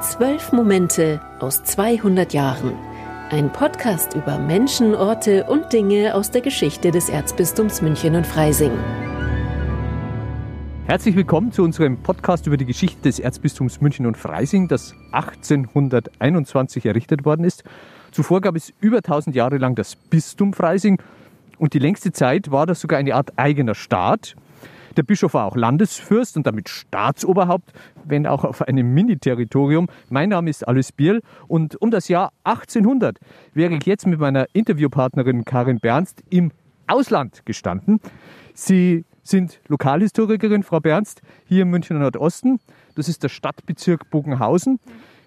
Zwölf Momente aus 200 Jahren. Ein Podcast über Menschen, Orte und Dinge aus der Geschichte des Erzbistums München und Freising. Herzlich willkommen zu unserem Podcast über die Geschichte des Erzbistums München und Freising, das 1821 errichtet worden ist. Zuvor gab es über 1000 Jahre lang das Bistum Freising und die längste Zeit war das sogar eine Art eigener Staat. Der Bischof war auch Landesfürst und damit Staatsoberhaupt, wenn auch auf einem Mini-Territorium. Mein Name ist Alice Bierl und um das Jahr 1800 wäre ich jetzt mit meiner Interviewpartnerin Karin Bernst im Ausland gestanden. Sie sind Lokalhistorikerin, Frau Bernst, hier im Münchner Nordosten. Das ist der Stadtbezirk Bogenhausen.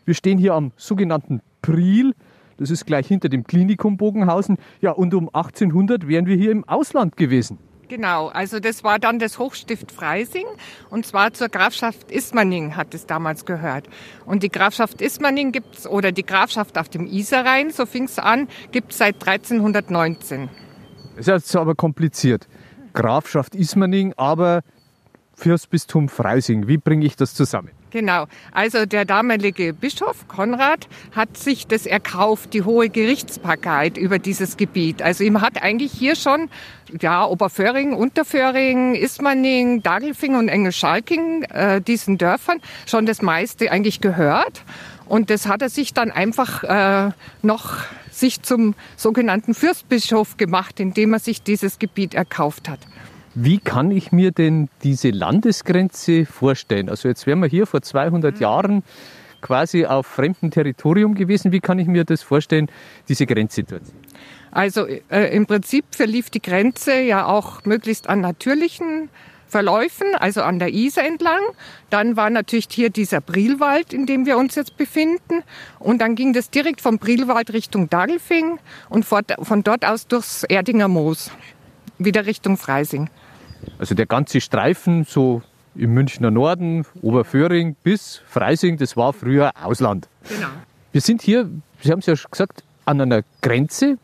Wir stehen hier am sogenannten Priel. Das ist gleich hinter dem Klinikum Bogenhausen. Ja, und um 1800 wären wir hier im Ausland gewesen. Genau, also das war dann das Hochstift Freising und zwar zur Grafschaft Ismaning hat es damals gehört. Und die Grafschaft Ismaning gibt's oder die Grafschaft auf dem Isarrhein, so fing es an, gibt es seit 1319. Das ist jetzt aber kompliziert. Grafschaft Ismaning, aber Fürstbistum Freising. Wie bringe ich das zusammen? Genau. Also der damalige Bischof Konrad hat sich das erkauft, die hohe Gerichtsbarkeit über dieses Gebiet. Also ihm hat eigentlich hier schon, ja, Oberföhring, Unterföhring, Ismaning, Dagelfing und Engelschalking, äh, diesen Dörfern, schon das meiste eigentlich gehört. Und das hat er sich dann einfach äh, noch sich zum sogenannten Fürstbischof gemacht, indem er sich dieses Gebiet erkauft hat. Wie kann ich mir denn diese Landesgrenze vorstellen? Also jetzt wären wir hier vor 200 mhm. Jahren quasi auf fremdem Territorium gewesen. Wie kann ich mir das vorstellen, diese Grenzsituation? Also äh, im Prinzip verlief die Grenze ja auch möglichst an natürlichen Verläufen, also an der Isar entlang. Dann war natürlich hier dieser Brilwald, in dem wir uns jetzt befinden. Und dann ging das direkt vom Brilwald Richtung Dagelfing und von dort aus durchs Erdinger Moos, wieder Richtung Freising. Also der ganze Streifen so im Münchner Norden, Oberföhring bis Freising, das war früher Ausland. Genau. Wir sind hier, Sie haben es ja schon gesagt, an einer Grenze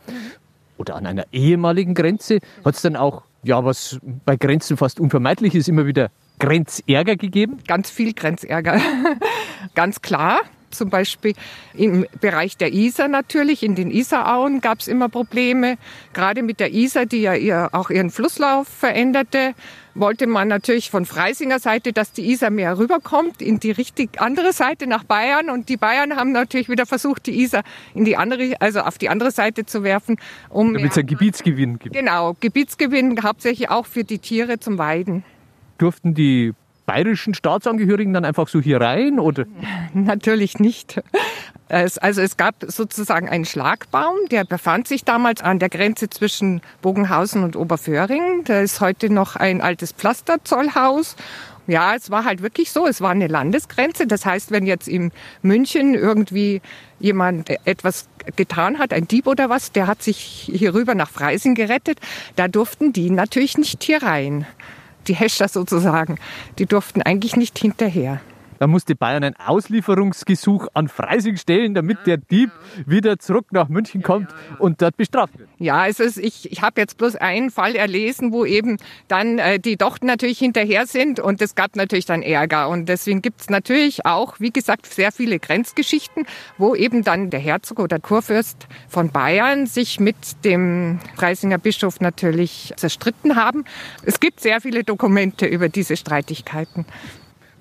oder an einer ehemaligen Grenze. Hat es dann auch, ja, was bei Grenzen fast unvermeidlich ist, immer wieder Grenzärger gegeben? Ganz viel Grenzärger. Ganz klar. Zum Beispiel im Bereich der Isar natürlich, in den Isarauen gab es immer Probleme. Gerade mit der Isar, die ja ihr, auch ihren Flusslauf veränderte, wollte man natürlich von Freisinger Seite, dass die Isar mehr rüberkommt in die richtig andere Seite nach Bayern. Und die Bayern haben natürlich wieder versucht, die Isar in die andere, also auf die andere Seite zu werfen, um damit es einen Gebietsgewinn gibt. Genau, Gebietsgewinn hauptsächlich auch für die Tiere zum Weiden. Durften die bayerischen Staatsangehörigen dann einfach so hier rein? Oder? Natürlich nicht. Es, also es gab sozusagen einen Schlagbaum, der befand sich damals an der Grenze zwischen Bogenhausen und Oberföhring. Da ist heute noch ein altes Pflasterzollhaus. Ja, es war halt wirklich so, es war eine Landesgrenze. Das heißt, wenn jetzt in München irgendwie jemand etwas getan hat, ein Dieb oder was, der hat sich hier rüber nach Freising gerettet, da durften die natürlich nicht hier rein die Hescher sozusagen, die durften eigentlich nicht hinterher. Da musste Bayern ein Auslieferungsgesuch an Freising stellen, damit der Dieb wieder zurück nach München kommt und dort bestraft wird. Ja, es ist, ich, ich habe jetzt bloß einen Fall erlesen, wo eben dann äh, die doch natürlich hinterher sind und es gab natürlich dann Ärger. Und deswegen gibt es natürlich auch, wie gesagt, sehr viele Grenzgeschichten, wo eben dann der Herzog oder Kurfürst von Bayern sich mit dem Freisinger Bischof natürlich zerstritten haben. Es gibt sehr viele Dokumente über diese Streitigkeiten.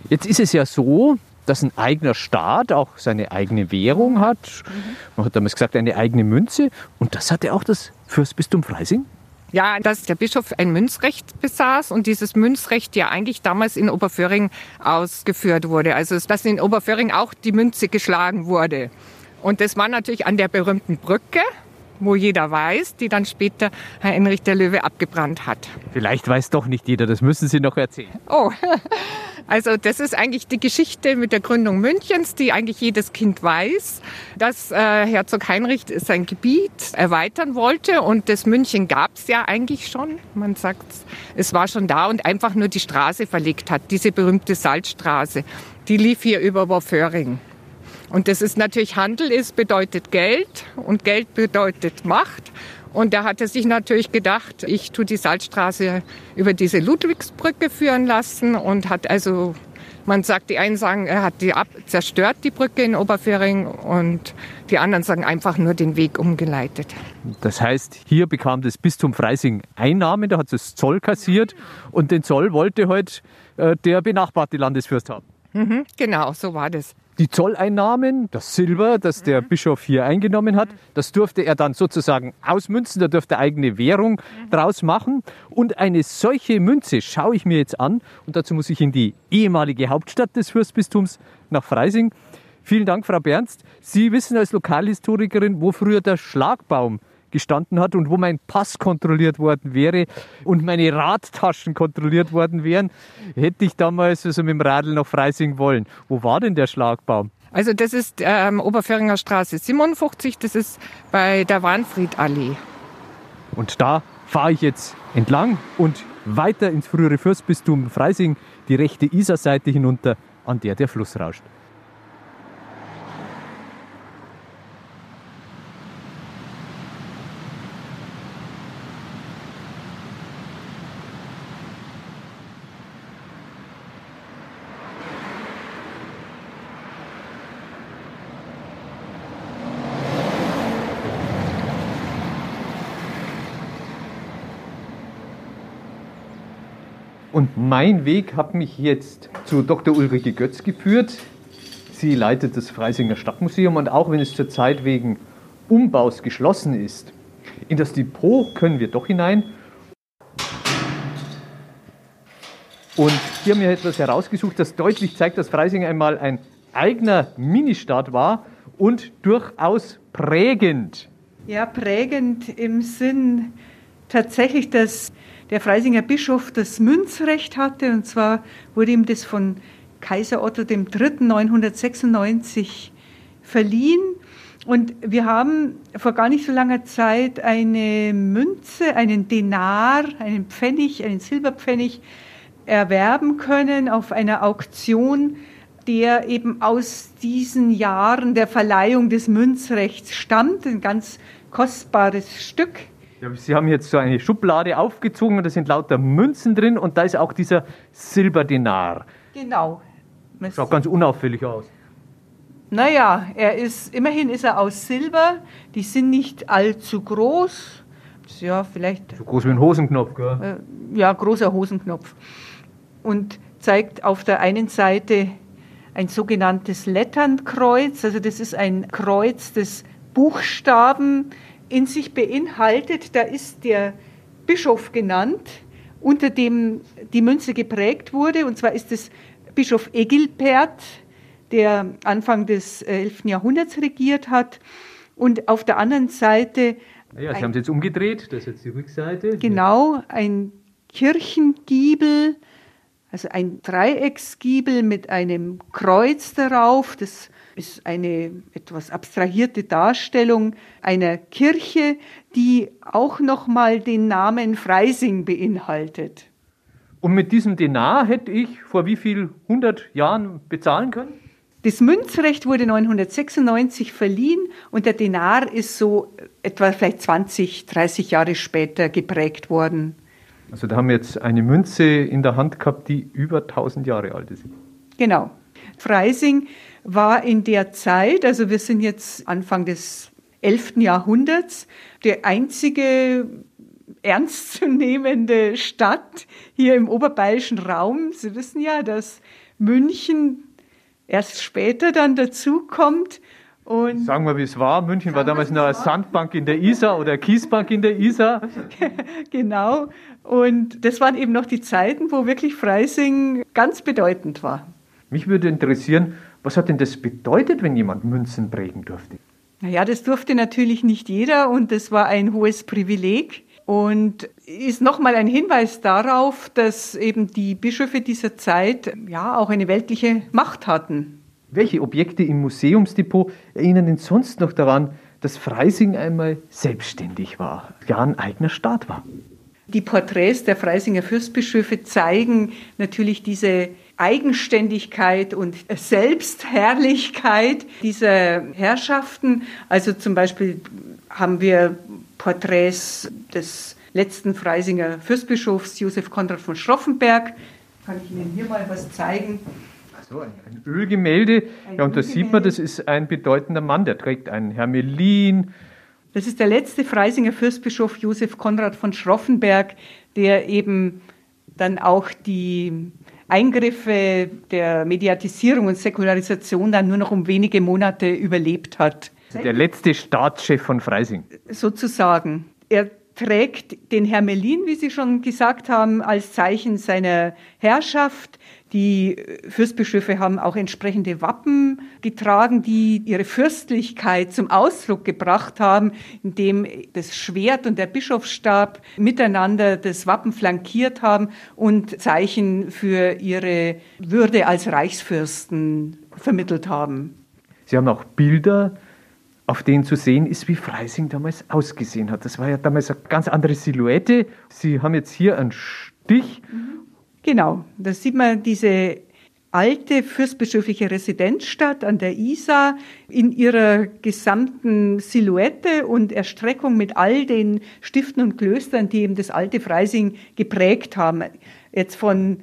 Jetzt ist es ja so, dass ein eigener Staat auch seine eigene Währung hat. Man hat damals gesagt, eine eigene Münze. Und das hatte auch das Fürstbistum Freising? Ja, dass der Bischof ein Münzrecht besaß und dieses Münzrecht ja eigentlich damals in Oberföhring ausgeführt wurde. Also dass in Oberföhring auch die Münze geschlagen wurde. Und das war natürlich an der berühmten Brücke, wo jeder weiß, die dann später Herr Heinrich der Löwe abgebrannt hat. Vielleicht weiß doch nicht jeder, das müssen Sie noch erzählen. Oh, also das ist eigentlich die Geschichte mit der Gründung Münchens, die eigentlich jedes Kind weiß, dass äh, Herzog Heinrich sein Gebiet erweitern wollte und das München gab es ja eigentlich schon. Man sagt, es war schon da und einfach nur die Straße verlegt hat, diese berühmte Salzstraße. Die lief hier über Worföhring. Und das ist natürlich Handel ist, bedeutet Geld und Geld bedeutet Macht. Und da hat er sich natürlich gedacht, ich tue die Salzstraße über diese Ludwigsbrücke führen lassen und hat also Man sagt, die einen sagen, er hat die ab zerstört, die Brücke in Oberföhring, und die anderen sagen einfach nur den Weg umgeleitet. Das heißt, hier bekam das Bistum Freising Einnahmen, da hat es Zoll kassiert und den Zoll wollte heute halt, äh, der benachbarte Landesfürst haben. Mhm, genau, so war das. Die Zolleinnahmen, das Silber, das der mhm. Bischof hier eingenommen hat, das durfte er dann sozusagen ausmünzen, da durfte er eigene Währung mhm. draus machen. Und eine solche Münze schaue ich mir jetzt an und dazu muss ich in die ehemalige Hauptstadt des Fürstbistums nach Freising. Vielen Dank, Frau Bernst. Sie wissen als Lokalhistorikerin, wo früher der Schlagbaum gestanden hat und wo mein Pass kontrolliert worden wäre und meine Radtaschen kontrolliert worden wären, hätte ich damals also mit dem Radl nach Freising wollen. Wo war denn der Schlagbaum? Also das ist ähm, Oberföhringer Straße 57, das ist bei der Warnfriedallee. Und da fahre ich jetzt entlang und weiter ins frühere Fürstbistum Freising, die rechte Isarseite hinunter, an der der Fluss rauscht. Und mein Weg hat mich jetzt zu Dr. Ulrike Götz geführt. Sie leitet das Freisinger Stadtmuseum und auch wenn es zurzeit wegen Umbaus geschlossen ist, in das Depot können wir doch hinein. Und hier haben wir etwas herausgesucht, das deutlich zeigt, dass Freising einmal ein eigener Ministaat war und durchaus prägend. Ja, prägend im Sinn tatsächlich, dass der Freisinger Bischof das Münzrecht hatte. Und zwar wurde ihm das von Kaiser Otto III. 996 verliehen. Und wir haben vor gar nicht so langer Zeit eine Münze, einen Denar, einen Pfennig, einen Silberpfennig erwerben können auf einer Auktion, der eben aus diesen Jahren der Verleihung des Münzrechts stammt. Ein ganz kostbares Stück. Ja, Sie haben jetzt so eine Schublade aufgezogen und da sind lauter Münzen drin und da ist auch dieser Silberdinar. Genau. Schaut ganz unauffällig aus. Naja, er ist, immerhin ist er aus Silber. Die sind nicht allzu groß. Ja, vielleicht. So groß wie ein Hosenknopf, gell? Äh, ja, großer Hosenknopf. Und zeigt auf der einen Seite ein sogenanntes Letternkreuz. Also, das ist ein Kreuz des Buchstaben in sich beinhaltet. Da ist der Bischof genannt, unter dem die Münze geprägt wurde. Und zwar ist es Bischof Egilbert, der Anfang des 11. Äh, Jahrhunderts regiert hat. Und auf der anderen Seite. Ja, Sie haben es jetzt umgedreht, das ist jetzt die Rückseite. Genau, ein Kirchengiebel, also ein Dreiecksgiebel mit einem Kreuz darauf. Das ist eine etwas abstrahierte Darstellung einer Kirche, die auch noch mal den Namen Freising beinhaltet. Und mit diesem Denar hätte ich vor wie viel 100 Jahren bezahlen können? Das Münzrecht wurde 1996 verliehen und der Denar ist so etwa vielleicht 20, 30 Jahre später geprägt worden. Also da haben wir jetzt eine Münze in der Hand gehabt, die über 1000 Jahre alt ist. Genau. Freising war in der Zeit, also wir sind jetzt Anfang des 11. Jahrhunderts, der einzige ernstzunehmende Stadt hier im oberbayerischen Raum. Sie wissen ja, dass München erst später dann dazukommt. Und Sagen wir, wie es war. München war damals noch eine Sandbank in der Isar oder Kiesbank in der Isar. genau. Und das waren eben noch die Zeiten, wo wirklich Freising ganz bedeutend war. Mich würde interessieren, was hat denn das bedeutet, wenn jemand Münzen prägen durfte? Naja, das durfte natürlich nicht jeder und das war ein hohes Privileg und ist nochmal ein Hinweis darauf, dass eben die Bischöfe dieser Zeit ja auch eine weltliche Macht hatten. Welche Objekte im Museumsdepot erinnern denn sonst noch daran, dass Freising einmal selbstständig war, ja ein eigener Staat war? Die Porträts der Freisinger Fürstbischöfe zeigen natürlich diese Eigenständigkeit und Selbstherrlichkeit dieser Herrschaften. Also zum Beispiel haben wir Porträts des letzten Freisinger Fürstbischofs Josef Konrad von Schroffenberg. Kann ich Ihnen hier mal was zeigen? So, ein, ein Ölgemälde. Ein ja, und da sieht man, das ist ein bedeutender Mann, der trägt einen Hermelin. Das ist der letzte Freisinger Fürstbischof Josef Konrad von Schroffenberg, der eben dann auch die Eingriffe der Mediatisierung und Säkularisation dann nur noch um wenige Monate überlebt hat. Der letzte Staatschef von Freising. Sozusagen. Er trägt den Hermelin, wie Sie schon gesagt haben, als Zeichen seiner Herrschaft. Die Fürstbischöfe haben auch entsprechende Wappen getragen, die ihre Fürstlichkeit zum Ausdruck gebracht haben, indem das Schwert und der Bischofsstab miteinander das Wappen flankiert haben und Zeichen für ihre Würde als Reichsfürsten vermittelt haben. Sie haben auch Bilder auf denen zu sehen ist, wie Freising damals ausgesehen hat. Das war ja damals eine ganz andere Silhouette. Sie haben jetzt hier einen Stich. Genau, da sieht man diese alte fürstbischöfliche Residenzstadt an der Isar in ihrer gesamten Silhouette und Erstreckung mit all den Stiften und Klöstern, die eben das alte Freising geprägt haben. Jetzt von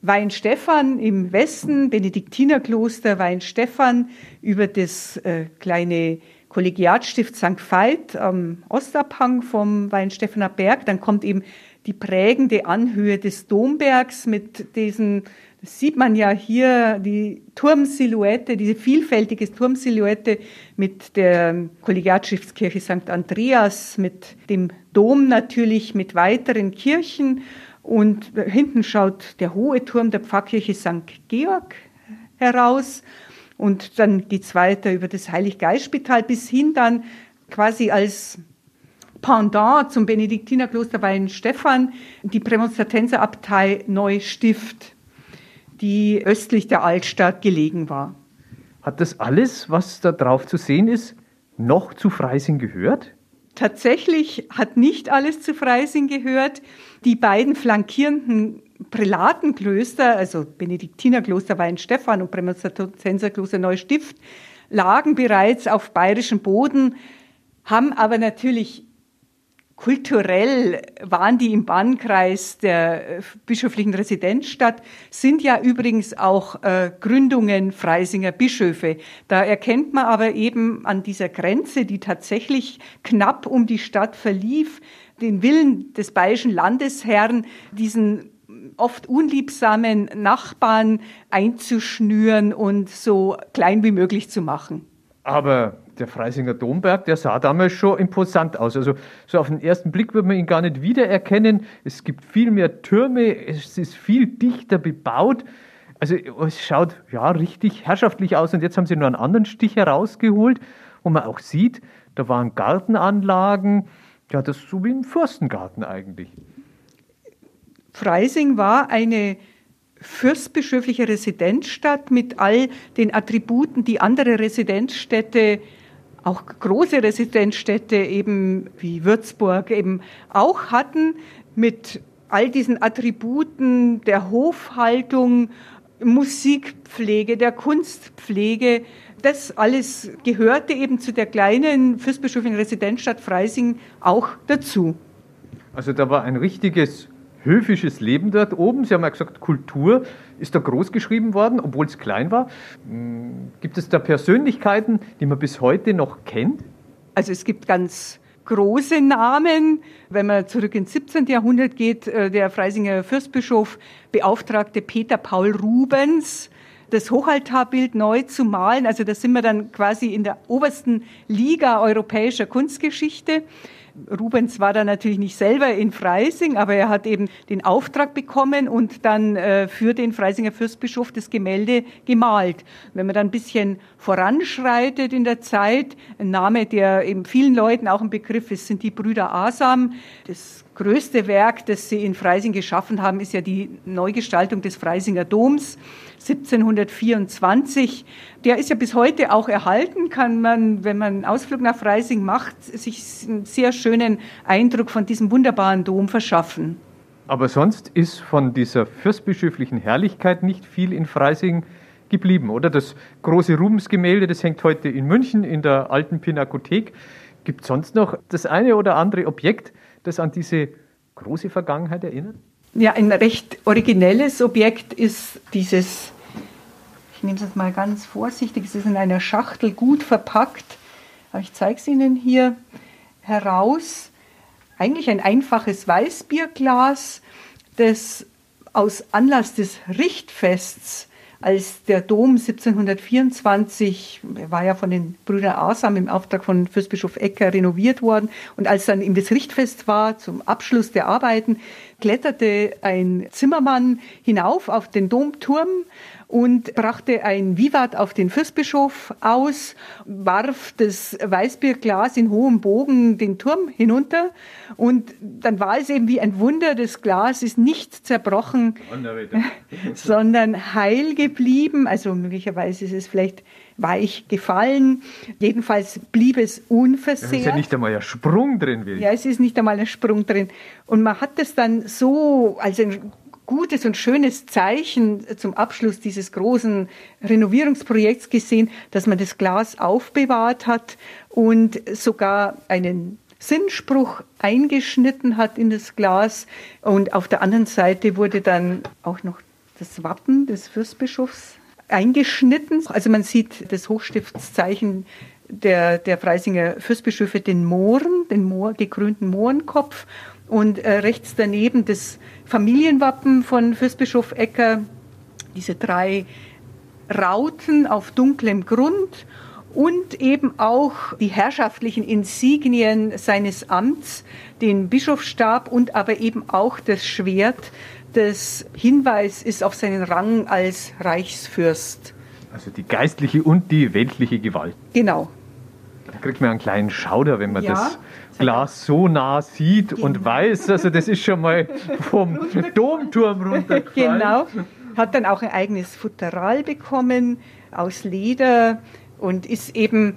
Weinstefan im Westen, Benediktinerkloster Weinstefan, über das äh, kleine Kollegiatstift St. Veit am Ostabhang vom Weinstephaner Berg. Dann kommt eben die prägende Anhöhe des Dombergs mit diesen, das sieht man ja hier, die Turmsilhouette, diese vielfältige Turmsilhouette mit der Kollegiatstiftskirche St. Andreas, mit dem Dom natürlich, mit weiteren Kirchen und hinten schaut der hohe Turm der Pfarrkirche St. Georg heraus. Und dann geht es weiter über das Heiliggeistspital bis hin dann quasi als Pendant zum Benediktinerkloster Weihenstephan die Prämonstratenserabtei Neustift, die östlich der Altstadt gelegen war. Hat das alles, was da drauf zu sehen ist, noch zu Freising gehört? Tatsächlich hat nicht alles zu Freising gehört. Die beiden flankierenden Prälatenklöster, also Benediktinerkloster Weinstefan und Prämonstratenserkloster Neustift, lagen bereits auf bayerischem Boden, haben aber natürlich Kulturell waren die im Bannkreis der äh, bischöflichen Residenzstadt, sind ja übrigens auch äh, Gründungen Freisinger Bischöfe. Da erkennt man aber eben an dieser Grenze, die tatsächlich knapp um die Stadt verlief, den Willen des bayerischen Landesherrn, diesen oft unliebsamen Nachbarn einzuschnüren und so klein wie möglich zu machen. Aber der Freisinger Domberg, der sah damals schon imposant aus. Also so auf den ersten Blick wird man ihn gar nicht wiedererkennen. Es gibt viel mehr Türme, es ist viel dichter bebaut. Also es schaut ja richtig herrschaftlich aus. Und jetzt haben sie nur einen anderen Stich herausgeholt, wo man auch sieht, da waren Gartenanlagen. Ja, das ist so wie im Fürstengarten eigentlich. Freising war eine fürstbischöfliche Residenzstadt mit all den Attributen, die andere Residenzstädte auch große Residenzstädte eben wie Würzburg eben auch hatten mit all diesen Attributen der Hofhaltung, Musikpflege, der Kunstpflege. Das alles gehörte eben zu der kleinen fürstbischöflichen Residenzstadt Freising auch dazu. Also da war ein richtiges höfisches Leben dort oben. Sie haben ja gesagt, Kultur ist da groß geschrieben worden, obwohl es klein war. Hm, gibt es da Persönlichkeiten, die man bis heute noch kennt? Also es gibt ganz große Namen. Wenn man zurück ins 17. Jahrhundert geht, äh, der Freisinger Fürstbischof beauftragte Peter Paul Rubens, das Hochaltarbild neu zu malen. Also da sind wir dann quasi in der obersten Liga europäischer Kunstgeschichte. Rubens war da natürlich nicht selber in Freising, aber er hat eben den Auftrag bekommen und dann äh, für den Freisinger Fürstbischof das Gemälde gemalt. Wenn man dann ein bisschen voranschreitet in der Zeit, ein Name, der eben vielen Leuten auch ein Begriff ist, sind die Brüder Asam. Das größte Werk, das sie in Freising geschaffen haben, ist ja die Neugestaltung des Freisinger Doms 1724. Der ist ja bis heute auch erhalten, kann man, wenn man einen Ausflug nach Freising macht, sich einen sehr schönen Eindruck von diesem wunderbaren Dom verschaffen. Aber sonst ist von dieser fürstbischöflichen Herrlichkeit nicht viel in Freising geblieben, oder? Das große Rubensgemälde, das hängt heute in München in der alten Pinakothek. Gibt es sonst noch das eine oder andere Objekt, das an diese große Vergangenheit erinnert? Ja, ein recht originelles Objekt ist dieses nehme es jetzt mal ganz vorsichtig. Es ist in einer Schachtel gut verpackt. Aber ich zeige es Ihnen hier heraus. Eigentlich ein einfaches Weißbierglas, das aus Anlass des Richtfests als der Dom 1724, war ja von den Brüdern Asam im Auftrag von Fürstbischof Ecker renoviert worden. Und als dann eben das Richtfest war, zum Abschluss der Arbeiten, kletterte ein Zimmermann hinauf auf den Domturm und brachte ein Vivat auf den Fürstbischof aus, warf das Weißbierglas in hohem Bogen den Turm hinunter und dann war es eben wie ein Wunder, das Glas ist nicht zerbrochen, sondern heil geblieben, also möglicherweise ist es vielleicht weich gefallen. Jedenfalls blieb es unversehrt. Es ist ja nicht einmal ein Sprung drin. Will. Ja, es ist nicht einmal ein Sprung drin. Und man hat das dann so als ein gutes und schönes Zeichen zum Abschluss dieses großen Renovierungsprojekts gesehen, dass man das Glas aufbewahrt hat und sogar einen Sinnspruch eingeschnitten hat in das Glas. Und auf der anderen Seite wurde dann auch noch das Wappen des Fürstbischofs eingeschnitten. Also man sieht das Hochstiftszeichen der, der Freisinger Fürstbischöfe, den Mohren, den Moor, gekrönten Mohrenkopf und äh, rechts daneben das Familienwappen von Fürstbischof Ecker, diese drei Rauten auf dunklem Grund und eben auch die herrschaftlichen Insignien seines Amts, den Bischofsstab und aber eben auch das Schwert, das Hinweis ist auf seinen Rang als Reichsfürst. Also die geistliche und die weltliche Gewalt. Genau. Da kriegt man einen kleinen Schauder, wenn man ja. das Glas so nah sieht genau. und weiß, also das ist schon mal vom Domturm runtergefallen. Genau. Hat dann auch ein eigenes Futteral bekommen aus Leder und ist eben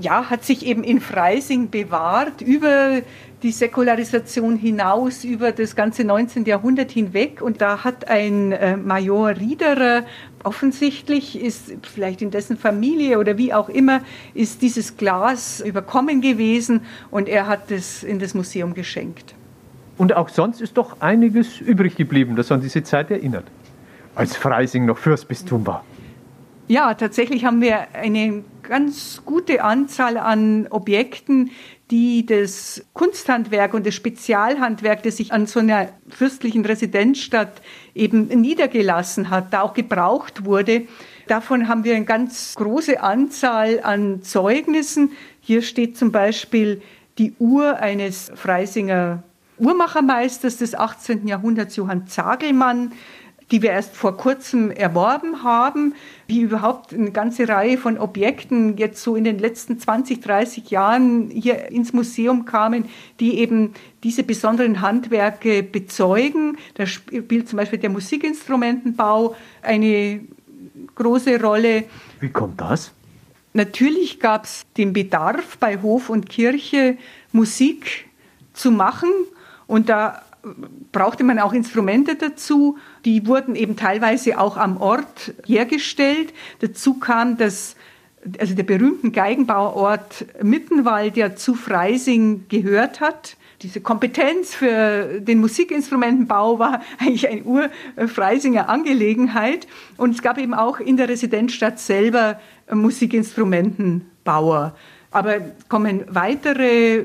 ja, hat sich eben in Freising bewahrt über die Säkularisation hinaus, über das ganze 19. Jahrhundert hinweg. Und da hat ein äh, Major Riederer offensichtlich ist vielleicht in dessen Familie oder wie auch immer ist dieses Glas überkommen gewesen und er hat es in das Museum geschenkt. Und auch sonst ist doch einiges übrig geblieben, das an diese Zeit erinnert, als Freising noch Fürstbistum war. Ja, tatsächlich haben wir eine ganz gute Anzahl an Objekten, die das Kunsthandwerk und das Spezialhandwerk, das sich an so einer fürstlichen Residenzstadt eben niedergelassen hat, da auch gebraucht wurde. Davon haben wir eine ganz große Anzahl an Zeugnissen. Hier steht zum Beispiel die Uhr eines Freisinger Uhrmachermeisters des 18. Jahrhunderts, Johann Zagelmann, die wir erst vor kurzem erworben haben, wie überhaupt eine ganze Reihe von Objekten jetzt so in den letzten 20, 30 Jahren hier ins Museum kamen, die eben diese besonderen Handwerke bezeugen. Da spielt zum Beispiel der Musikinstrumentenbau eine große Rolle. Wie kommt das? Natürlich gab es den Bedarf bei Hof und Kirche Musik zu machen und da brauchte man auch Instrumente dazu. Die wurden eben teilweise auch am Ort hergestellt. Dazu kam das also der berühmten Geigenbauort Mittenwald, der zu Freising gehört hat. Diese Kompetenz für den Musikinstrumentenbau war eigentlich eine Ur-Freisinger Angelegenheit. Und es gab eben auch in der Residenzstadt selber Musikinstrumentenbauer. Aber kommen weitere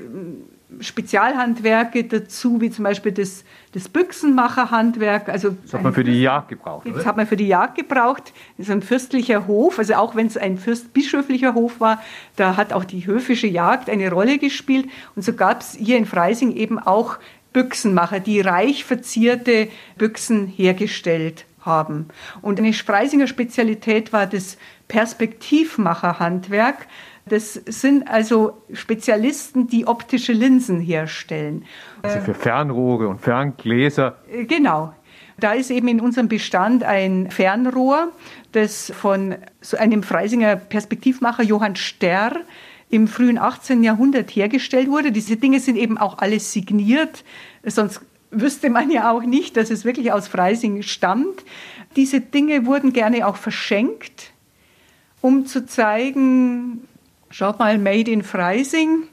Spezialhandwerke dazu, wie zum Beispiel das, das Büchsenmacherhandwerk. Also das hat man für die Jagd gebraucht. Das oder? hat man für die Jagd gebraucht. Das ist ein fürstlicher Hof, also auch wenn es ein fürstbischöflicher Hof war, da hat auch die höfische Jagd eine Rolle gespielt. Und so gab es hier in Freising eben auch Büchsenmacher, die reich verzierte Büchsen hergestellt haben. Und eine Freisinger Spezialität war das Perspektivmacherhandwerk. Das sind also Spezialisten, die optische Linsen herstellen. Also für Fernrohre und Ferngläser. Äh, genau. Da ist eben in unserem Bestand ein Fernrohr, das von einem Freisinger Perspektivmacher Johann Sterr im frühen 18. Jahrhundert hergestellt wurde. Diese Dinge sind eben auch alles signiert, sonst wüsste man ja auch nicht, dass es wirklich aus Freising stammt. Diese Dinge wurden gerne auch verschenkt, um zu zeigen, Schau mal, Made in Freising.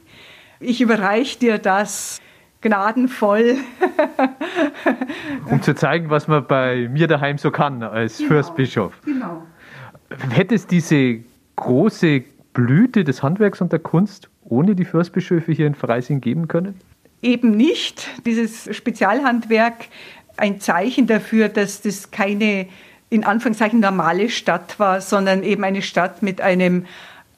Ich überreiche dir das gnadenvoll. um zu zeigen, was man bei mir daheim so kann als genau, Fürstbischof. Genau. Hätte es diese große Blüte des Handwerks und der Kunst ohne die Fürstbischöfe hier in Freising geben können? Eben nicht. Dieses Spezialhandwerk ein Zeichen dafür, dass das keine in Anführungszeichen normale Stadt war, sondern eben eine Stadt mit einem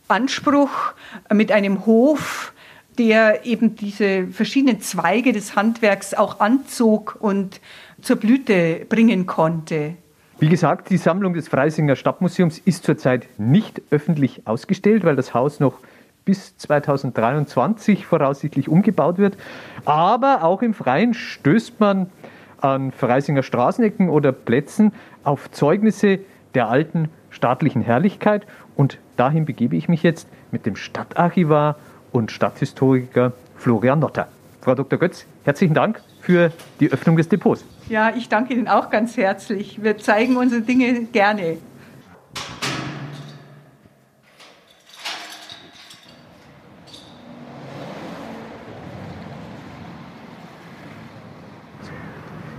Anspruch, mit einem Hof, der eben diese verschiedenen Zweige des Handwerks auch anzog und zur Blüte bringen konnte. Wie gesagt, die Sammlung des Freisinger Stadtmuseums ist zurzeit nicht öffentlich ausgestellt, weil das Haus noch bis 2023 voraussichtlich umgebaut wird. Aber auch im Freien stößt man an Freisinger Straßenecken oder Plätzen auf Zeugnisse der alten staatlichen Herrlichkeit. Und dahin begebe ich mich jetzt mit dem Stadtarchivar und Stadthistoriker Florian Notter. Frau Dr. Götz, herzlichen Dank für die Öffnung des Depots. Ja, ich danke Ihnen auch ganz herzlich. Wir zeigen unsere Dinge gerne.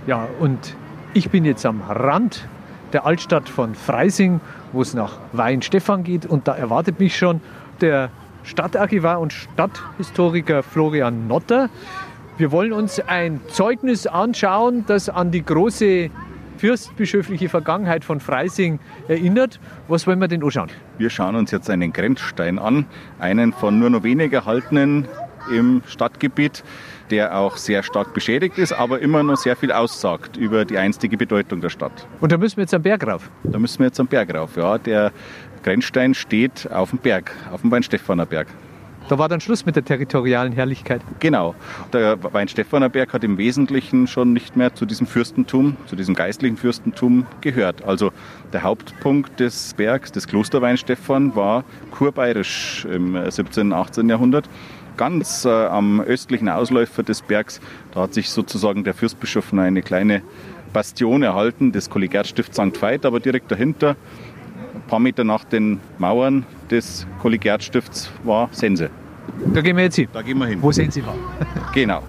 Ja, und ich bin jetzt am Rand der Altstadt von Freising, wo es nach Weinstefan geht. Und da erwartet mich schon der Stadtarchivar und Stadthistoriker Florian Notter. Wir wollen uns ein Zeugnis anschauen, das an die große fürstbischöfliche Vergangenheit von Freising erinnert. Was wollen wir denn anschauen? Wir schauen uns jetzt einen Grenzstein an, einen von nur noch wenig erhaltenen im Stadtgebiet, der auch sehr stark beschädigt ist, aber immer noch sehr viel aussagt über die einstige Bedeutung der Stadt. Und da müssen wir jetzt am Berg rauf? Da müssen wir jetzt am Berg rauf, ja. Der Grenzstein steht auf dem Berg, auf dem Weinstephaner Berg. Da war dann Schluss mit der territorialen Herrlichkeit. Genau. Der Weinstephaner Berg hat im Wesentlichen schon nicht mehr zu diesem Fürstentum, zu diesem geistlichen Fürstentum gehört. Also der Hauptpunkt des Bergs, des Kloster Weinstephan, war kurbayerisch im 17., 18. Jahrhundert. Ganz äh, am östlichen Ausläufer des Bergs, da hat sich sozusagen der Fürstbischof eine kleine Bastion erhalten, das Kollegiatstift St. Veit, aber direkt dahinter ein paar Meter nach den Mauern des Kollegiatstifts war Sense. Da gehen wir jetzt hin. Da gehen wir hin. Wo Sense war. Genau.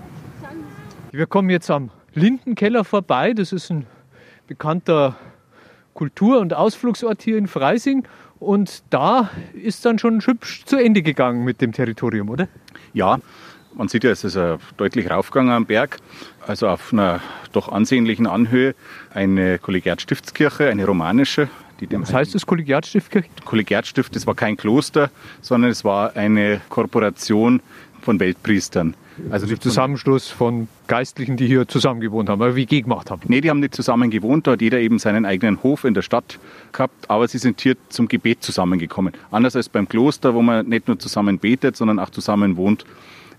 Wir kommen jetzt am Lindenkeller vorbei. Das ist ein bekannter Kultur- und Ausflugsort hier in Freising. Und da ist dann schon hübsch zu Ende gegangen mit dem Territorium, oder? Ja, man sieht ja, es ist ein deutlich raufgegangen am Berg, also auf einer doch ansehnlichen Anhöhe eine Kollegiatstiftskirche, eine romanische, was heißt das Kollegiatstift? Kollegiatstift, das war kein Kloster, sondern es war eine Korporation von Weltpriestern. Also der Zusammenschluss von Geistlichen, die hier zusammen gewohnt haben, oder wie gemacht haben? Nee, die haben nicht zusammen gewohnt, da hat jeder eben seinen eigenen Hof in der Stadt gehabt, aber sie sind hier zum Gebet zusammengekommen. Anders als beim Kloster, wo man nicht nur zusammen betet, sondern auch zusammen wohnt.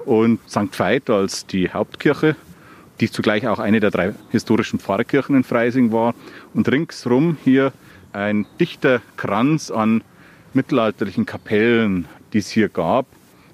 Und St. Veit als die Hauptkirche, die zugleich auch eine der drei historischen Pfarrkirchen in Freising war. Und ringsrum hier ein dichter Kranz an mittelalterlichen Kapellen, die es hier gab.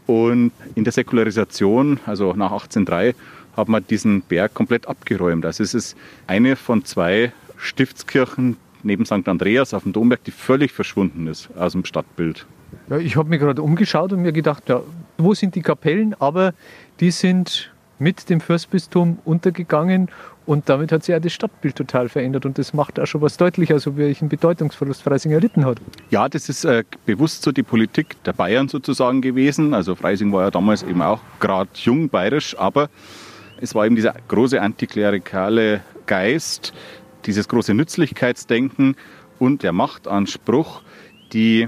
Und in der Säkularisation, also nach 1803, hat man diesen Berg komplett abgeräumt. Also es ist eine von zwei Stiftskirchen neben St. Andreas auf dem Domberg, die völlig verschwunden ist aus dem Stadtbild. Ja, ich habe mir gerade umgeschaut und mir gedacht, ja, wo sind die Kapellen? Aber die sind mit dem Fürstbistum untergegangen und damit hat sich auch das Stadtbild total verändert und das macht auch schon was deutlich, also welchen Bedeutungsverlust Freising erlitten hat. Ja, das ist äh, bewusst so die Politik der Bayern sozusagen gewesen. Also Freising war ja damals eben auch gerade jung bayerisch, aber es war eben dieser große antiklerikale Geist, dieses große Nützlichkeitsdenken und der Machtanspruch, die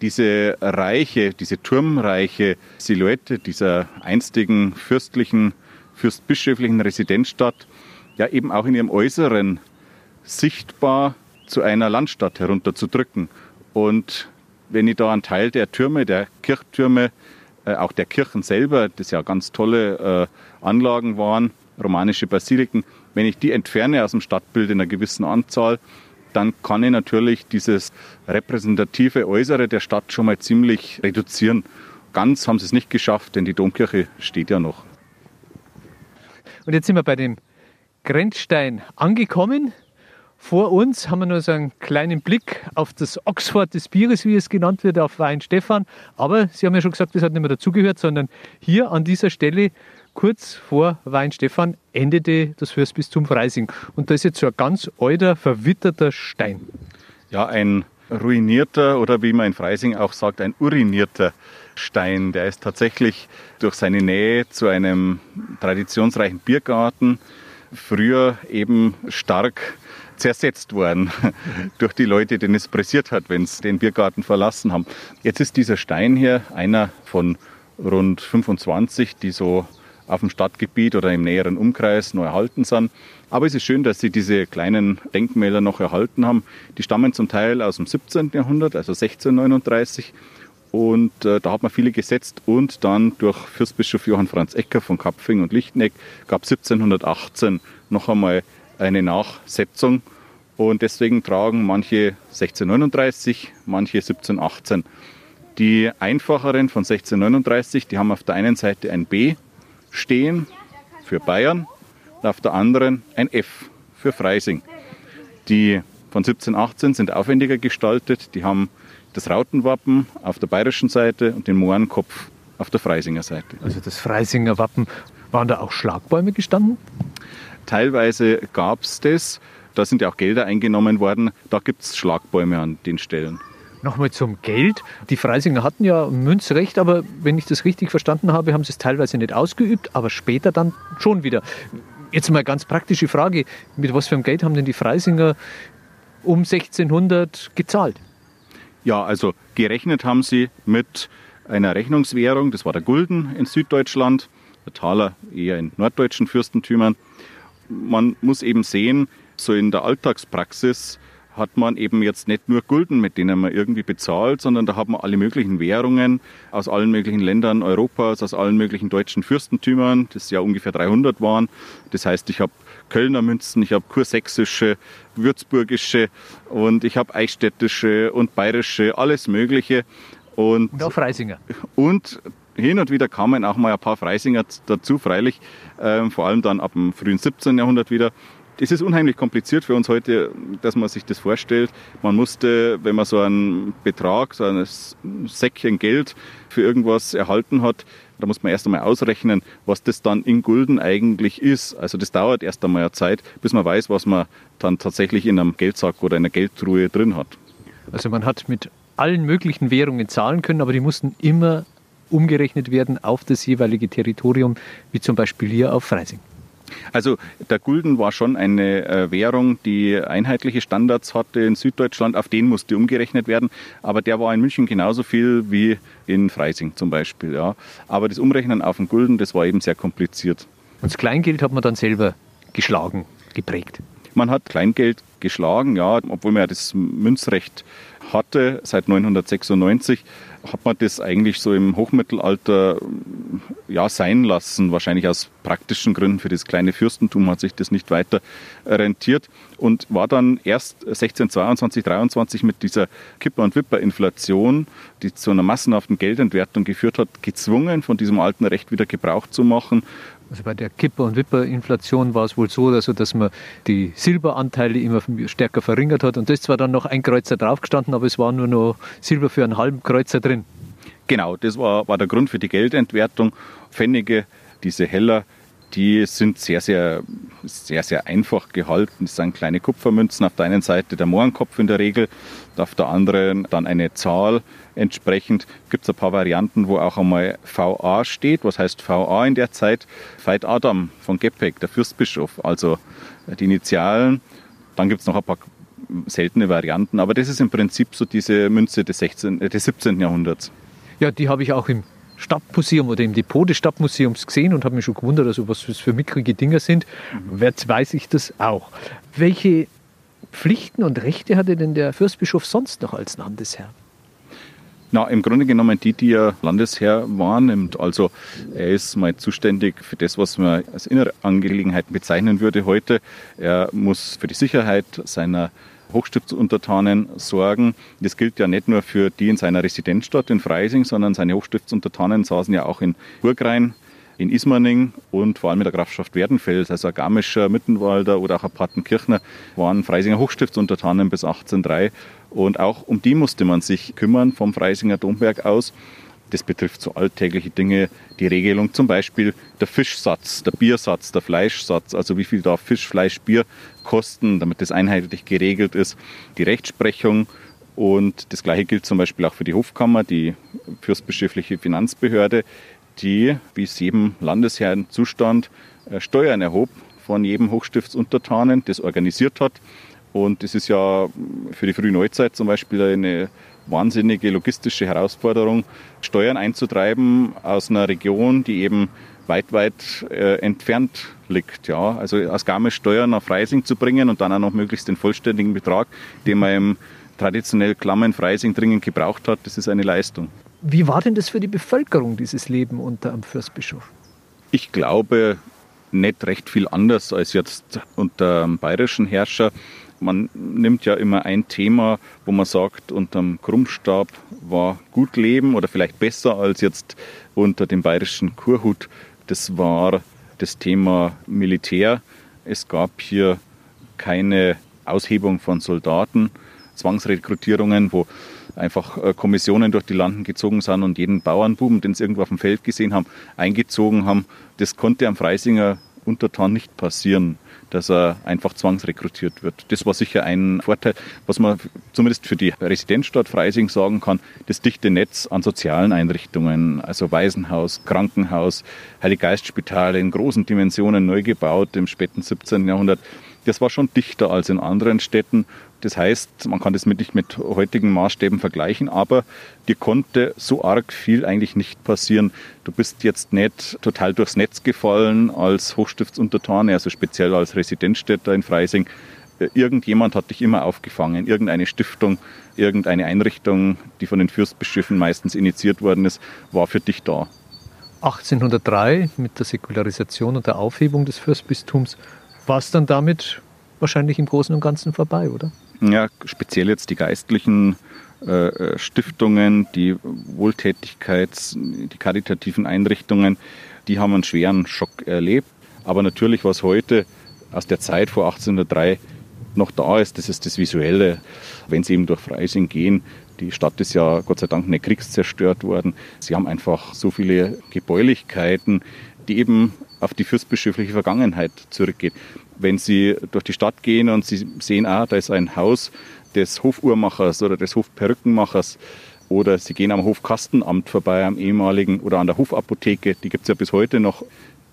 diese reiche, diese turmreiche Silhouette dieser einstigen fürstlichen, fürstbischöflichen Residenzstadt ja eben auch in ihrem Äußeren sichtbar zu einer Landstadt herunterzudrücken. Und wenn ich da einen Teil der Türme, der Kirchtürme, äh, auch der Kirchen selber, das ja ganz tolle äh, Anlagen waren, romanische Basiliken, wenn ich die entferne aus dem Stadtbild in einer gewissen Anzahl, dann kann ich natürlich dieses repräsentative Äußere der Stadt schon mal ziemlich reduzieren. Ganz haben sie es nicht geschafft, denn die Domkirche steht ja noch. Und jetzt sind wir bei dem Grenzstein angekommen. Vor uns haben wir nur so einen kleinen Blick auf das Oxford des Bieres, wie es genannt wird, auf Weinstefan. Aber Sie haben ja schon gesagt, das hat nicht mehr dazugehört, sondern hier an dieser Stelle, kurz vor Weinstefan, endete das Fürstbistum Freising. Und da ist jetzt so ein ganz alter, verwitterter Stein. Ja, ein ruinierter oder wie man in Freising auch sagt, ein urinierter Stein. Der ist tatsächlich durch seine Nähe zu einem traditionsreichen Biergarten früher eben stark zersetzt worden durch die Leute, denen es pressiert hat, wenn sie den Biergarten verlassen haben. Jetzt ist dieser Stein hier einer von rund 25, die so auf dem Stadtgebiet oder im näheren Umkreis noch erhalten sind. Aber es ist schön, dass sie diese kleinen Denkmäler noch erhalten haben. Die stammen zum Teil aus dem 17. Jahrhundert, also 1639. Und äh, da hat man viele gesetzt und dann durch Fürstbischof Johann Franz Ecker von Kapfing und Lichteneck gab 1718 noch einmal eine Nachsetzung. Und deswegen tragen manche 1639, manche 1718. Die einfacheren von 1639, die haben auf der einen Seite ein B stehen für Bayern und auf der anderen ein F für Freising. Die von 1718 sind aufwendiger gestaltet. Die haben das Rautenwappen auf der bayerischen Seite und den Mohrenkopf auf der Freisinger Seite. Also das Freisinger Wappen, waren da auch Schlagbäume gestanden? Teilweise gab es das. Da sind ja auch Gelder eingenommen worden. Da gibt es Schlagbäume an den Stellen. Nochmal zum Geld. Die Freisinger hatten ja Münzrecht, aber wenn ich das richtig verstanden habe, haben sie es teilweise nicht ausgeübt, aber später dann schon wieder. Jetzt mal ganz praktische Frage. Mit was für einem Geld haben denn die Freisinger um 1600 gezahlt? Ja, also gerechnet haben sie mit einer Rechnungswährung, das war der Gulden in Süddeutschland, der Taler eher in norddeutschen Fürstentümern. Man muss eben sehen, so in der Alltagspraxis hat man eben jetzt nicht nur Gulden, mit denen man irgendwie bezahlt, sondern da hat man alle möglichen Währungen aus allen möglichen Ländern Europas, aus allen möglichen deutschen Fürstentümern, das ja ungefähr 300 waren. Das heißt, ich habe Kölner Münzen, ich habe kursächsische, würzburgische und ich habe eichstättische und bayerische, alles Mögliche. Und, und auch Freisinger. Und hin und wieder kamen auch mal ein paar Freisinger dazu, freilich, äh, vor allem dann ab dem frühen 17. Jahrhundert wieder. Es ist unheimlich kompliziert für uns heute, dass man sich das vorstellt. Man musste, wenn man so einen Betrag, so ein Säckchen Geld für irgendwas erhalten hat, da muss man erst einmal ausrechnen, was das dann in Gulden eigentlich ist. Also das dauert erst einmal eine Zeit, bis man weiß, was man dann tatsächlich in einem Geldsack oder einer Geldtruhe drin hat. Also man hat mit allen möglichen Währungen zahlen können, aber die mussten immer umgerechnet werden auf das jeweilige Territorium, wie zum Beispiel hier auf Freising. Also der Gulden war schon eine äh, Währung, die einheitliche Standards hatte in Süddeutschland, auf den musste umgerechnet werden, aber der war in München genauso viel wie in Freising zum Beispiel. Ja. Aber das Umrechnen auf den Gulden, das war eben sehr kompliziert. Und das Kleingeld hat man dann selber geschlagen, geprägt? Man hat Kleingeld geschlagen, ja, obwohl man ja das Münzrecht hatte seit 996 hat man das eigentlich so im Hochmittelalter ja, sein lassen. Wahrscheinlich aus praktischen Gründen für das kleine Fürstentum hat sich das nicht weiter rentiert und war dann erst 1622, 23 mit dieser Kipper- und Wipper-Inflation, die zu einer massenhaften Geldentwertung geführt hat, gezwungen, von diesem alten Recht wieder Gebrauch zu machen also bei der Kipper- und Wipper-Inflation war es wohl so, also dass man die Silberanteile immer stärker verringert hat. Und das zwar dann noch ein Kreuzer draufgestanden, aber es war nur noch Silber für einen halben Kreuzer drin. Genau, das war, war der Grund für die Geldentwertung. Pfennige, diese Heller, die sind sehr, sehr, sehr, sehr einfach gehalten. Das sind kleine Kupfermünzen. Auf der einen Seite der Mohrenkopf in der Regel, auf der anderen dann eine Zahl. Entsprechend gibt es ein paar Varianten, wo auch einmal VA steht. Was heißt VA in der Zeit? Veit Adam von Gepäck, der Fürstbischof, also die Initialen. Dann gibt es noch ein paar seltene Varianten, aber das ist im Prinzip so diese Münze des, 16, des 17. Jahrhunderts. Ja, die habe ich auch im Stadtmuseum oder im Depot des Stadtmuseums gesehen und habe mich schon gewundert, also was das für mickrige Dinger sind. Jetzt weiß ich das auch. Welche Pflichten und Rechte hatte denn der Fürstbischof sonst noch als Landesherr? Na, im Grunde genommen die, die er Landesherr wahrnimmt. Also er ist mal zuständig für das, was man als innere Angelegenheiten bezeichnen würde heute. Er muss für die Sicherheit seiner Hochstiftsuntertanen sorgen. Das gilt ja nicht nur für die in seiner Residenzstadt in Freising, sondern seine Hochstiftsuntertanen saßen ja auch in Burgrein, in Ismaning und vor allem in der Grafschaft Werdenfels, also ein Garmischer, Mittenwalder oder auch ein Partenkirchner waren Freisinger Hochstiftsuntertanen bis 1803 und auch um die musste man sich kümmern vom Freisinger Domberg aus. Das betrifft so alltägliche Dinge, die Regelung zum Beispiel der Fischsatz, der Biersatz, der Fleischsatz, also wie viel darf Fisch, Fleisch, Bier kosten, damit das einheitlich geregelt ist, die Rechtsprechung. Und das Gleiche gilt zum Beispiel auch für die Hofkammer, die fürstbischöfliche Finanzbehörde, die, wie es jedem Landesherrn zustand, äh, Steuern erhob von jedem Hochstiftsuntertanen, das organisiert hat. Und das ist ja für die frühe Neuzeit zum Beispiel eine wahnsinnige logistische Herausforderung, Steuern einzutreiben aus einer Region, die eben weit, weit äh, entfernt liegt. Ja. Also aus Garmisch Steuern nach Freising zu bringen und dann auch noch möglichst den vollständigen Betrag, den man im traditionell klammen Freising dringend gebraucht hat, das ist eine Leistung. Wie war denn das für die Bevölkerung, dieses Leben unter einem Fürstbischof? Ich glaube, nicht recht viel anders als jetzt unter dem bayerischen Herrscher. Man nimmt ja immer ein Thema, wo man sagt, unter dem Krummstab war gut leben oder vielleicht besser als jetzt unter dem bayerischen Kurhut. Das war das Thema Militär. Es gab hier keine Aushebung von Soldaten, Zwangsrekrutierungen, wo einfach äh, Kommissionen durch die Landen gezogen sind und jeden Bauernbuben, den sie irgendwo auf dem Feld gesehen haben, eingezogen haben. Das konnte am Freisinger Untertan nicht passieren, dass er einfach zwangsrekrutiert wird. Das war sicher ein Vorteil, was man zumindest für die Residenzstadt Freising sagen kann, das dichte Netz an sozialen Einrichtungen, also Waisenhaus, Krankenhaus, Heiliggeistspitale in großen Dimensionen neu gebaut im späten 17. Jahrhundert. Das war schon dichter als in anderen Städten das heißt, man kann das mit, nicht mit heutigen Maßstäben vergleichen, aber dir konnte so arg viel eigentlich nicht passieren. Du bist jetzt nicht total durchs Netz gefallen als Hochstiftsuntertane, also speziell als Residenzstädter in Freising. Irgendjemand hat dich immer aufgefangen, irgendeine Stiftung, irgendeine Einrichtung, die von den Fürstbischöfen meistens initiiert worden ist, war für dich da. 1803 mit der Säkularisation und der Aufhebung des Fürstbistums war es dann damit wahrscheinlich im Großen und Ganzen vorbei, oder? Ja, speziell jetzt die geistlichen äh, äh, Stiftungen, die Wohltätigkeits-, die karitativen Einrichtungen, die haben einen schweren Schock erlebt. Aber natürlich, was heute aus der Zeit vor 1803 noch da ist, das ist das Visuelle. Wenn Sie eben durch Freising gehen, die Stadt ist ja Gott sei Dank nicht kriegszerstört worden. Sie haben einfach so viele Gebäulichkeiten, die eben auf die fürstbischöfliche Vergangenheit zurückgeht wenn Sie durch die Stadt gehen und Sie sehen, ah, da ist ein Haus des Hofuhrmachers oder des Hofperückenmachers oder Sie gehen am Hofkastenamt vorbei, am ehemaligen oder an der Hofapotheke, die gibt es ja bis heute noch.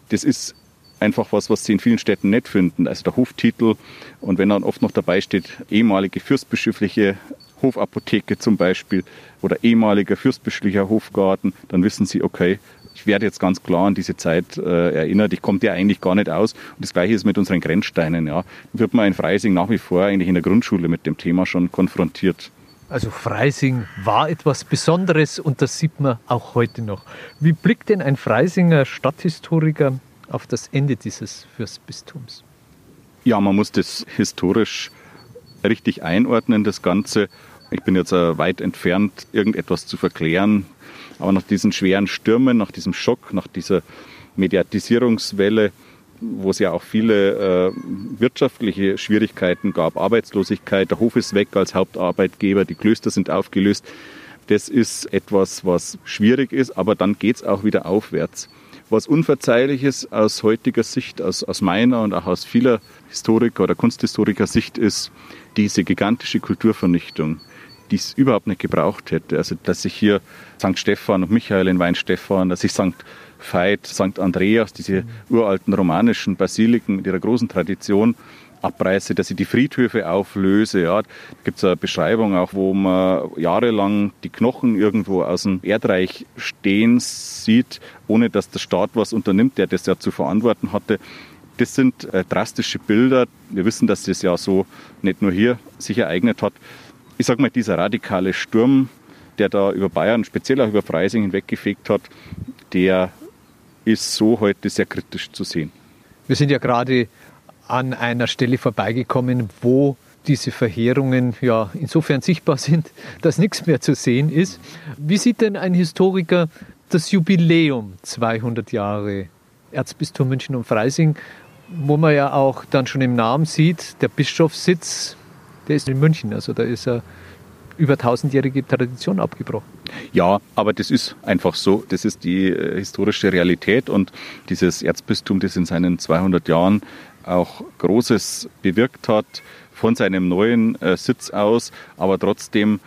Das ist einfach was, was Sie in vielen Städten nicht finden. Also der Hoftitel und wenn dann oft noch dabei steht, ehemalige fürstbischöfliche Hofapotheke zum Beispiel oder ehemaliger fürstbischöflicher Hofgarten, dann wissen Sie, okay, ich werde jetzt ganz klar an diese Zeit äh, erinnert. Ich komme ja eigentlich gar nicht aus. Und das Gleiche ist mit unseren Grenzsteinen. Ja. Da wird man in Freising nach wie vor eigentlich in der Grundschule mit dem Thema schon konfrontiert. Also Freising war etwas Besonderes und das sieht man auch heute noch. Wie blickt denn ein Freisinger Stadthistoriker auf das Ende dieses Fürstbistums? Ja, man muss das historisch richtig einordnen, das Ganze. Ich bin jetzt äh, weit entfernt, irgendetwas zu verklären. Aber nach diesen schweren Stürmen, nach diesem Schock, nach dieser Mediatisierungswelle, wo es ja auch viele äh, wirtschaftliche Schwierigkeiten gab, Arbeitslosigkeit, der Hof ist weg als Hauptarbeitgeber, die Klöster sind aufgelöst. Das ist etwas, was schwierig ist, aber dann geht es auch wieder aufwärts. Was unverzeihlich ist aus heutiger Sicht, aus, aus meiner und auch aus vieler Historiker oder Kunsthistoriker Sicht, ist diese gigantische Kulturvernichtung die es überhaupt nicht gebraucht hätte. Also, dass sich hier St. Stephan und Michael in Weinstephan, dass ich St. Veit, St. Andreas, diese uralten romanischen Basiliken mit ihrer großen Tradition abreiße, dass ich die Friedhöfe auflöse. Ja, da gibt es eine Beschreibung auch, wo man jahrelang die Knochen irgendwo aus dem Erdreich stehen sieht, ohne dass der Staat was unternimmt, der das ja zu verantworten hatte. Das sind äh, drastische Bilder. Wir wissen, dass das ja so nicht nur hier sich ereignet hat, ich sage mal, dieser radikale Sturm, der da über Bayern, speziell auch über Freising hinweggefegt hat, der ist so heute sehr kritisch zu sehen. Wir sind ja gerade an einer Stelle vorbeigekommen, wo diese Verheerungen ja insofern sichtbar sind, dass nichts mehr zu sehen ist. Wie sieht denn ein Historiker das Jubiläum 200 Jahre Erzbistum München und Freising, wo man ja auch dann schon im Namen sieht, der Bischofssitz der ist in München. Also da ist eine über tausendjährige Tradition abgebrochen. Ja, aber das ist einfach so. Das ist die äh, historische Realität und dieses Erzbistum, das in seinen 200 Jahren auch Großes bewirkt hat, von seinem neuen äh, Sitz aus, aber trotzdem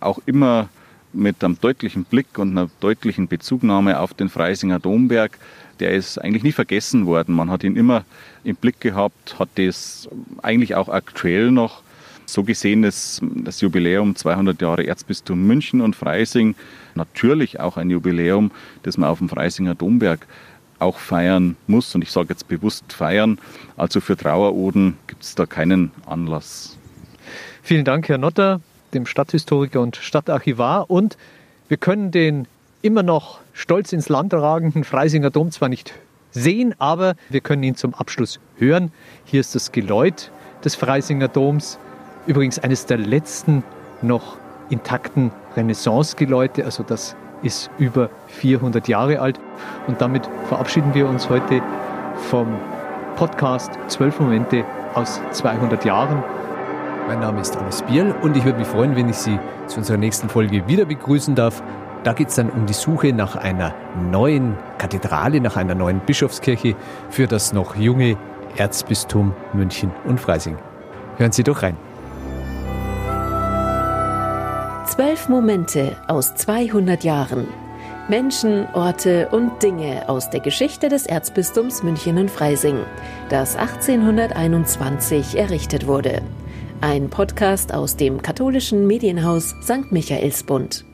auch immer mit einem deutlichen Blick und einer deutlichen Bezugnahme auf den Freisinger Domberg. Der ist eigentlich nie vergessen worden. Man hat ihn immer im Blick gehabt, hat das eigentlich auch aktuell noch. So gesehen ist das Jubiläum 200 Jahre Erzbistum München und Freising natürlich auch ein Jubiläum, das man auf dem Freisinger Domberg auch feiern muss. Und ich sage jetzt bewusst feiern. Also für Traueroden gibt es da keinen Anlass. Vielen Dank, Herr Notter, dem Stadthistoriker und Stadtarchivar. Und wir können den immer noch stolz ins Land ragenden Freisinger Dom zwar nicht sehen, aber wir können ihn zum Abschluss hören. Hier ist das Geläut des Freisinger Doms. Übrigens eines der letzten noch intakten Renaissance-Geläute, also das ist über 400 Jahre alt. Und damit verabschieden wir uns heute vom Podcast 12 Momente aus 200 Jahren. Mein Name ist Alois Bierl und ich würde mich freuen, wenn ich Sie zu unserer nächsten Folge wieder begrüßen darf. Da geht es dann um die Suche nach einer neuen Kathedrale, nach einer neuen Bischofskirche für das noch junge Erzbistum München und Freising. Hören Sie doch rein. Zwölf Momente aus 200 Jahren. Menschen, Orte und Dinge aus der Geschichte des Erzbistums München und Freising, das 1821 errichtet wurde. Ein Podcast aus dem katholischen Medienhaus St. Michaelsbund.